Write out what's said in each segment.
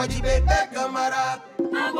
Cala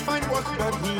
Find work, but he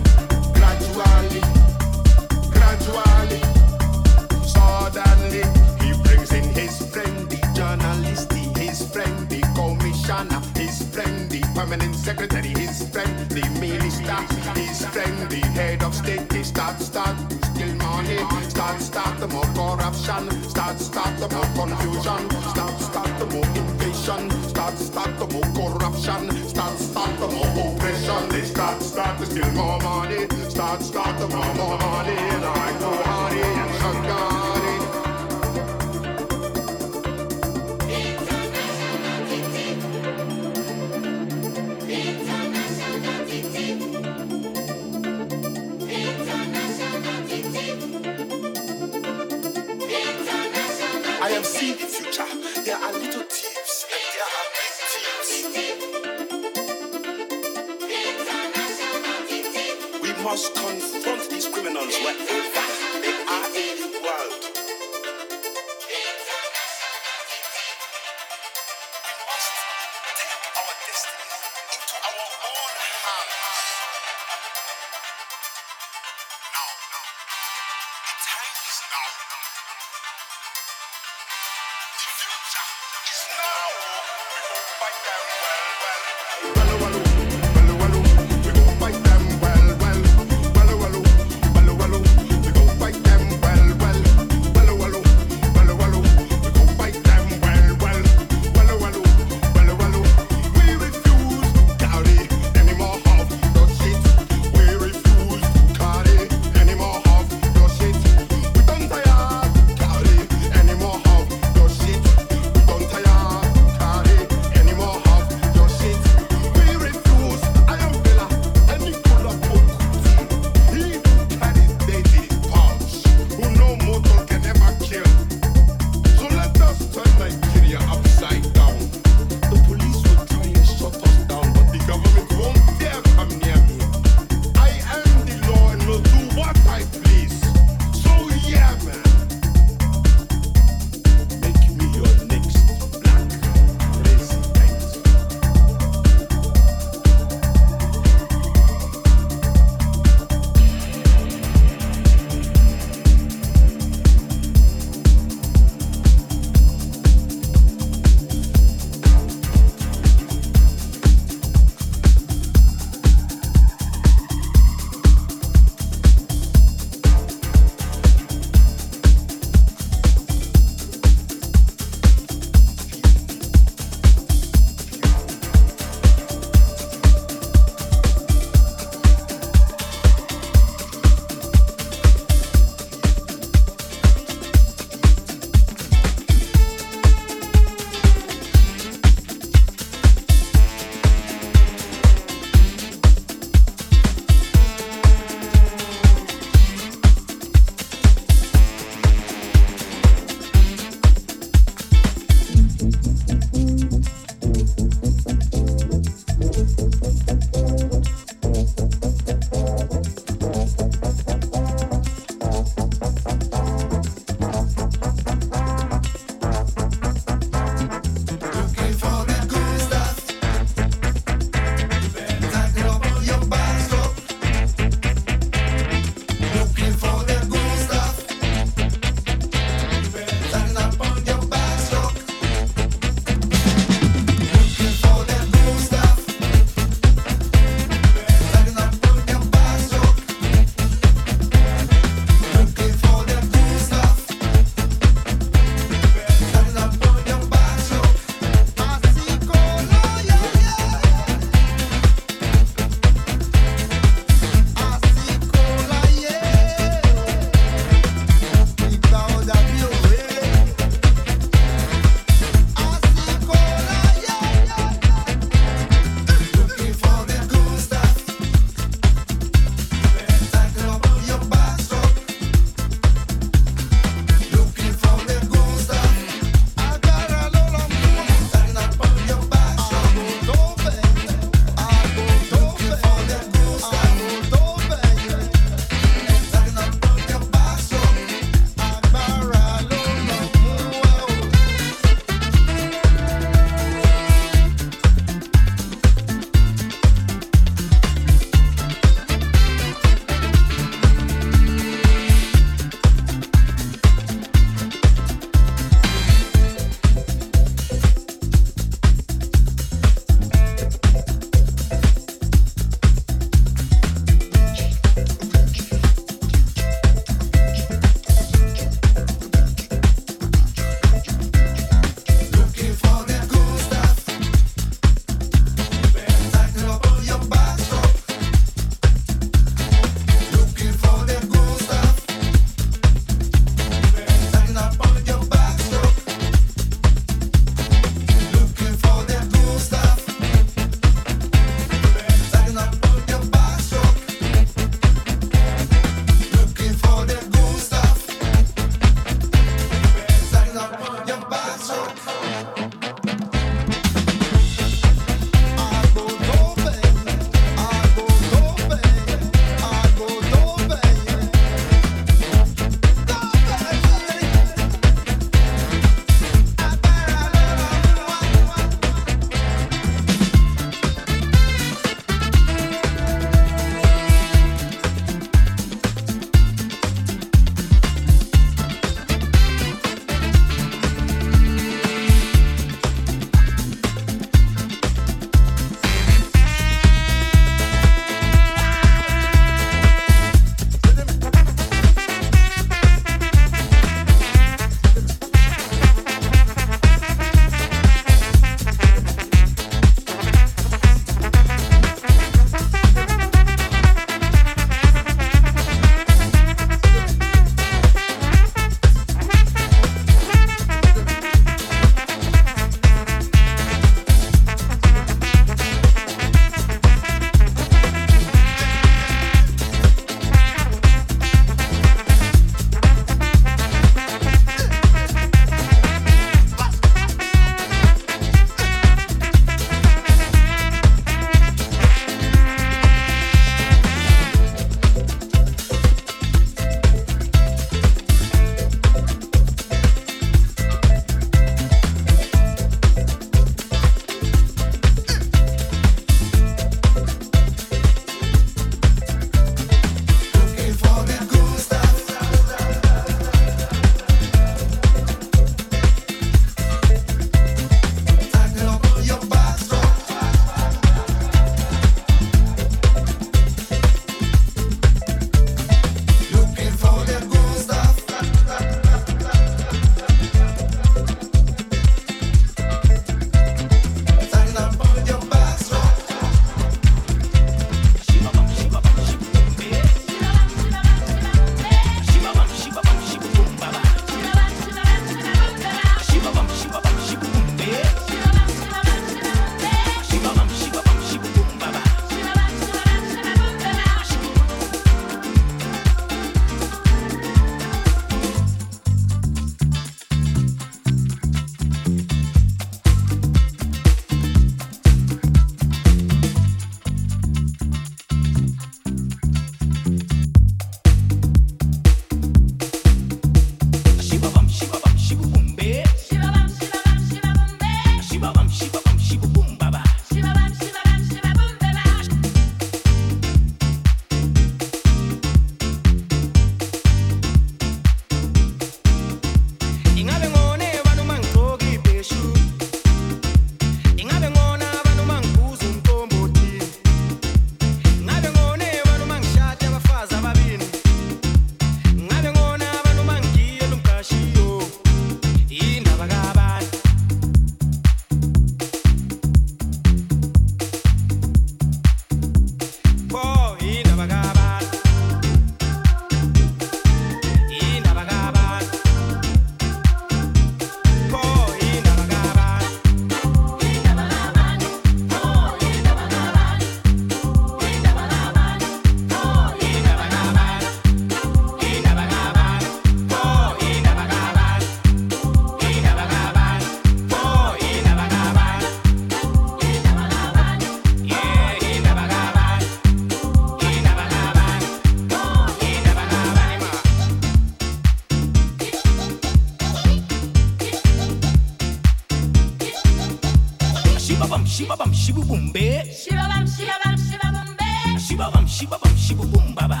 Shibabam, shibabam, shibubumbe. Shibabam, shibabam, shibabumbe. Shibabam, shibabam, shibubumbaba. Shibabam,